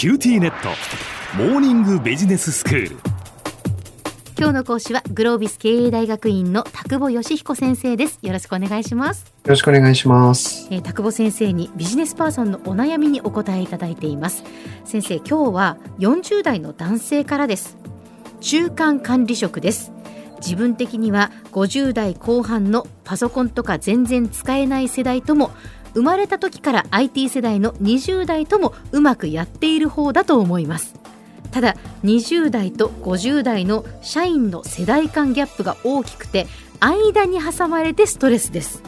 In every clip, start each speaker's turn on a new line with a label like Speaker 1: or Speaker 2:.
Speaker 1: QTnet。モーニングビジネススクール。
Speaker 2: 今日の講師はグロービス経営大学院の田久保義彦先生です。よろしくお願いします。
Speaker 3: よろしくお願いします。
Speaker 2: えー、田久保先生にビジネスパーソンのお悩みにお答えいただいています。先生今日は40代の男性からです。中間管理職です。自分的には50代後半のパソコンとか全然使えない世代とも生まれた時から IT 世代の20代ともうまくやっている方だと思います。ただ20代と50代の社員の世代間ギャップが大きくて間に挟まれてストレスです。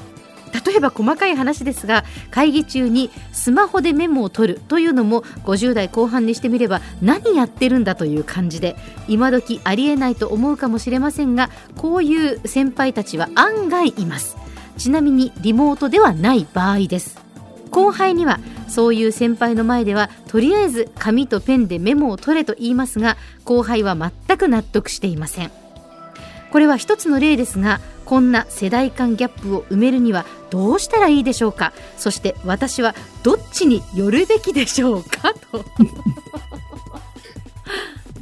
Speaker 2: 例えば細かい話ですが会議中にスマホでメモを取るというのも50代後半にしてみれば何やってるんだという感じで今時ありえないと思うかもしれませんがこういう先輩たちは案外います。ちなみにリモートではない場合です。後輩にはそういう先輩の前ではとりあえず紙とペンでメモを取れと言いますが後輩は全く納得していません。これは一つの例ですがこんな世代間ギャップを埋めるにはどうしたらいいでしょうか？そして私はどっちに寄るべきでしょうか？と。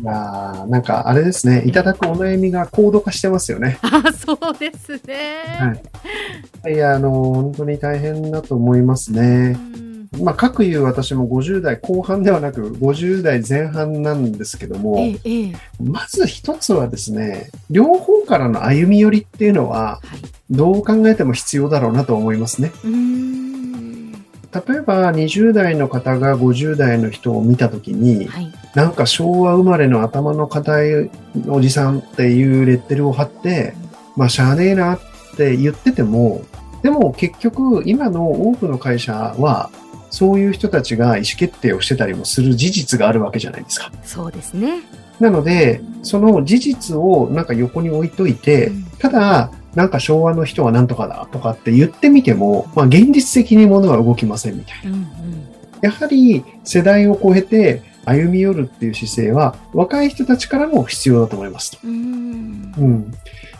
Speaker 3: いやーなんかあれですね、いただくお悩みが高度化してますよね。
Speaker 2: あそうですね、
Speaker 3: はい。いや、あの、本当に大変だと思いますね。まあ、各言う私も50代後半ではなく50代前半なんですけども、まず一つはですね、両方からの歩み寄りっていうのは、
Speaker 2: はい
Speaker 3: どう考えても必要だろうなと思いますね。例えば20代の方が50代の人を見たときに、
Speaker 2: はい。
Speaker 3: なんか昭和生まれの頭の硬いおじさんっていうレッテルを貼って、まあしゃあねえなって言ってても、でも結局今の多くの会社は、そういう人たちが意思決定をしてたりもする事実があるわけじゃないですか。
Speaker 2: そうですね、
Speaker 3: なので、その事実をなんか横に置いといて、
Speaker 2: うん。
Speaker 3: ただ、なんか昭和の人はなんとかだとかって言ってみても、まあ現実的に物は動きませんみたいな。
Speaker 2: うんうん
Speaker 3: やはり世代を超えて歩み寄るっていう姿勢は若い人たちからも必要だと思いますと。
Speaker 2: うーん
Speaker 3: うん。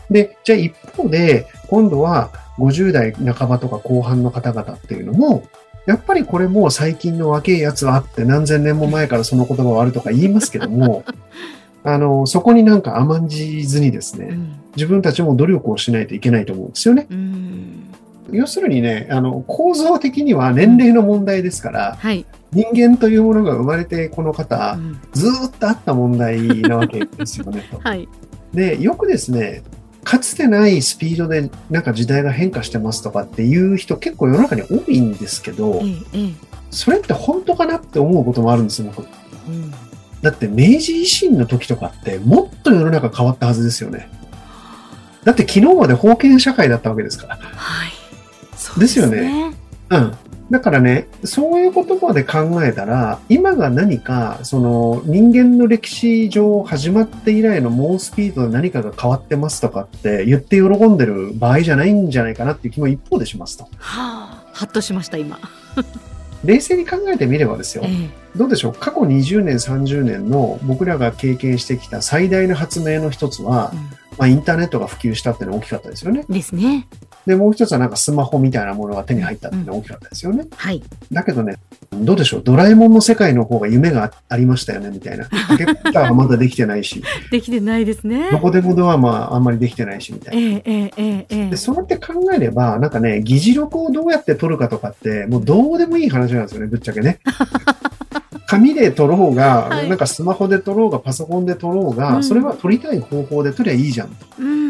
Speaker 3: で、じゃあ一方で、今度は50代半ばとか後半の方々っていうのも、やっぱりこれも最近の若いやつはあって何千年も前からその言葉はあるとか言いますけども、あの、そこになんか甘んじずにですね、
Speaker 2: うん。
Speaker 3: 自分たちも努力をしないといけないと思うんですよね。
Speaker 2: うん。
Speaker 3: 要するにね、あの、構造的には年齢の問題ですから、
Speaker 2: はい、
Speaker 3: 人間というものが生まれてこの方
Speaker 2: う、ん。
Speaker 3: ずーっとあった問題なわけですよね。と。
Speaker 2: はい。
Speaker 3: で、よくですね、かつてないスピードでなんか時代が変化してますとかっていう人結構世の中に多いんですけどそれって本当かなって思うこともあるんですよ、僕。
Speaker 2: うん
Speaker 3: だって明治維新の時とかってもっと世の中変わったはずですよね。だって昨日まで封建社会だったわけですから。
Speaker 2: はいそう
Speaker 3: ですよねうん。だからね、そういう言葉で考えたら、今が何か、その人間の歴史上始まって以来の猛スピードで何かが変わってますとかって言って喜んでる場合じゃないんじゃないかなっていう気も一方でしますと。
Speaker 2: はあハッとしました今、
Speaker 3: 冷静に考えてみればですよ
Speaker 2: え。え
Speaker 3: どうでしょう？過去20年、30年の僕らが経験してきた最大の発明の一つは、まあ、インターネットが普及したっていうのは大きかったですよね。
Speaker 2: うんですね
Speaker 3: で、もう一つはなんかスマホみたいなものが手に入ったっていうのは大きかったですよね。
Speaker 2: はい
Speaker 3: だけどね、どうでしょう、ドラえもんの世界の方が夢がありましたよね、みたいな。タケコプターはまだできてないし、
Speaker 2: できてないですね
Speaker 3: どこでもドアもあんまりできてないし、みたいな。
Speaker 2: ええええ
Speaker 3: で、そうやって考えれば、なんかね、議事録をどうやって取るかとかって、もうどうでもいい話なんですよね、ぶっちゃけね。紙で取ろうが、
Speaker 2: はい
Speaker 3: なんかスマホで取ろうが、パソコンで取ろうが、
Speaker 2: うん
Speaker 3: それは取りたい方法で取りゃいいじゃんと。
Speaker 2: うんうん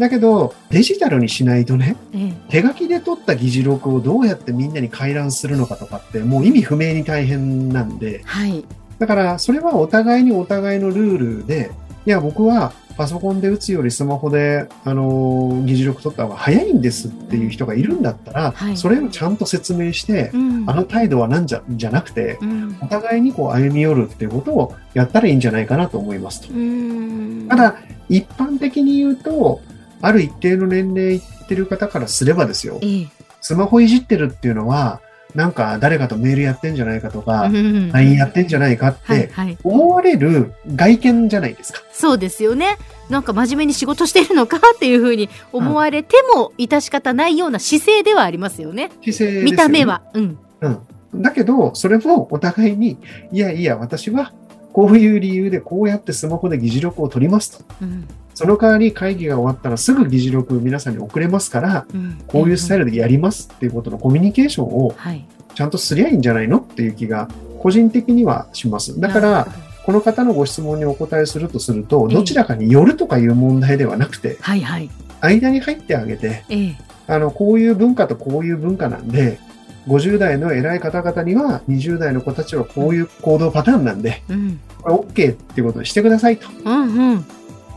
Speaker 3: だけど、デジタルにしないとね、
Speaker 2: ええ。
Speaker 3: 手書きで取った議事録をどうやってみんなに回覧するのかとかって、もう意味不明に大変なんで、
Speaker 2: はい。
Speaker 3: だから、それはお互いにお互いのルールで、いや、僕はパソコンで打つよりスマホで、あのー議事録取った方が早いんですっていう人がいるんだったら、
Speaker 2: はい。
Speaker 3: それをちゃんと説明して、
Speaker 2: うん。
Speaker 3: あの態度はなんじゃ、じゃなくて、
Speaker 2: うん。
Speaker 3: お互いにこう歩み寄るっていうことをやったらいいんじゃないかなと思いますと。
Speaker 2: うん
Speaker 3: ただ、一般的に言うと、ある一定の年齢いってる方からすればですよ、
Speaker 2: ええ。
Speaker 3: スマホいじってるっていうのは、なんか誰かとメールやってんじゃないかとか、
Speaker 2: うん
Speaker 3: LINE やってんじゃないかって思われる外見じゃないですか。
Speaker 2: そうですよね。なんか真面目に仕事してるのかっていうふうに思われても致し方ないような姿勢ではありますよね。
Speaker 3: 姿勢ですよね。
Speaker 2: 見た目。は。うん。
Speaker 3: うん。だけど、それもお互いに、いやいや、私はこういう理由でこうやってスマホで議事録を取りますと。
Speaker 2: うん
Speaker 3: その代わり会議が終わったらすぐ議事録皆さんに送れますから、
Speaker 2: うん
Speaker 3: こういうスタイルでやりますっていうことのコミュニケーションを
Speaker 2: はい。
Speaker 3: ちゃんとすりゃいいんじゃないのっていう気が個人的にはします。だから、この方のご質問にお答えするとすると、
Speaker 2: ええ
Speaker 3: どちらかによるとかいう問題ではなくて、
Speaker 2: はいはい。
Speaker 3: 間に入ってあげて、
Speaker 2: ええ。
Speaker 3: あの、こういう文化とこういう文化なんで、50代の偉い方々には、20代の子たちはこういう行動パターンなんで、
Speaker 2: うん。
Speaker 3: これ OK っていうことにしてくださいと。
Speaker 2: うんうん。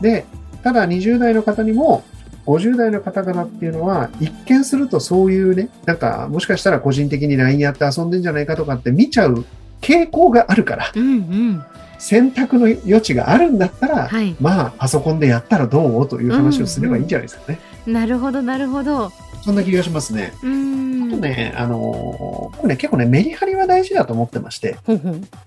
Speaker 3: で、ただ20代の方にも、50代の方々っていうのは、一見するとそういうね、なんか、もしかしたら個人的に LINE やって遊んでんじゃないかとかって見ちゃう傾向があるから、
Speaker 2: うんうん。
Speaker 3: 選択の余地があるんだったら、
Speaker 2: はい。
Speaker 3: まあ、パソコンでやったらどうという話をすればいいんじゃないですかね。
Speaker 2: なるほどなるほど。
Speaker 3: そんな気がしますね。
Speaker 2: うーん。
Speaker 3: ね、あの僕ね、結構ね、メリハリは大事だと思ってまして。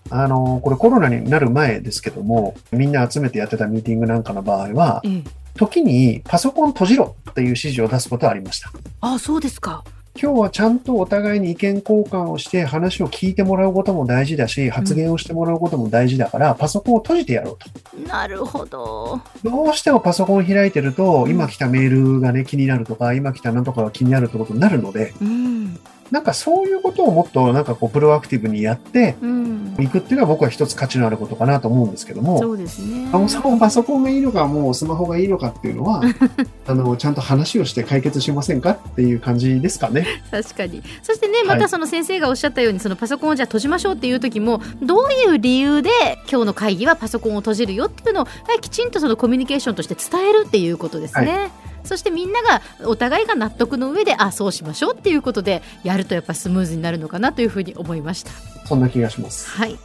Speaker 3: あのこれコロナになる前ですけども、みんな集めてやってたミーティングなんかの場合は、
Speaker 2: ええ。
Speaker 3: 時にパソコン閉じろっていう指示を出すことはありました。
Speaker 2: あ、そうですか。
Speaker 3: 今日はちゃんとお互いに意見交換をして話を聞いてもらうことも大事だし、発言をしてもらうことも大事だから、パソコンを閉じてやろうと。
Speaker 2: なるほど。
Speaker 3: どうしてもパソコンを開いてると、
Speaker 2: うん
Speaker 3: 今来たメールがね、気になるとか、今来たなんとかが気になるってことになるので、
Speaker 2: うん。
Speaker 3: なんかそういうことをもっとなんかこう、プロアクティブにやって
Speaker 2: うん。
Speaker 3: いくっていうのは僕は一つ価値のあることかなと思うんですけども、
Speaker 2: そうですね。
Speaker 3: そもそもパソコンがいいのか、もうスマホがいいのかっていうのは、あの、ちゃんと話をして解決しませんかっていう感じですかね。
Speaker 2: 確かにそしてね
Speaker 3: はい
Speaker 2: またその先生がおっしゃったように、そのパソコンをじゃあ閉じましょうっていう時もどういう理由で今日の会議はパソコンを閉じるよっていうのをはいきちんとそのコミュニケーションとして伝えるっていうことですね。そしてみんながお互いが納得の上であそうしましょうっていうことでやるとやっぱスムーズになるのかなというふうに思いました。
Speaker 3: そんな気がします。
Speaker 2: はい、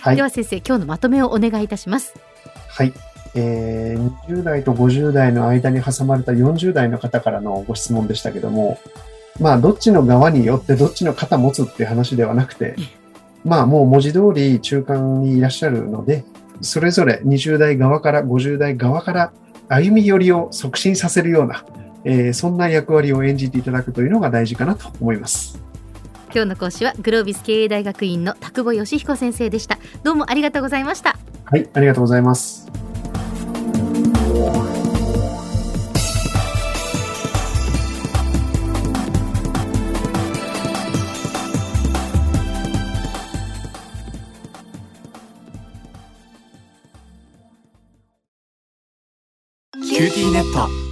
Speaker 3: はい
Speaker 2: で。は先生今日のまとめをお願いいたします。
Speaker 3: はい。えー、20代と50代の間に挟まれた40代の方からのご質問でしたけども、まあ、どっちの側によってどっちの肩持つっていう話ではなくて、まあ、もう文字通り中間にいらっしゃるので、それぞれ20代側から50代側から歩み寄りを促進させるような、えーそんな役割を演じていただくというのが大事かなと思います。
Speaker 2: 今日の講師はグロービス経営大学院の田久保義彦先生でした。どうもありがとうございました。
Speaker 3: はい、ありがとうございます。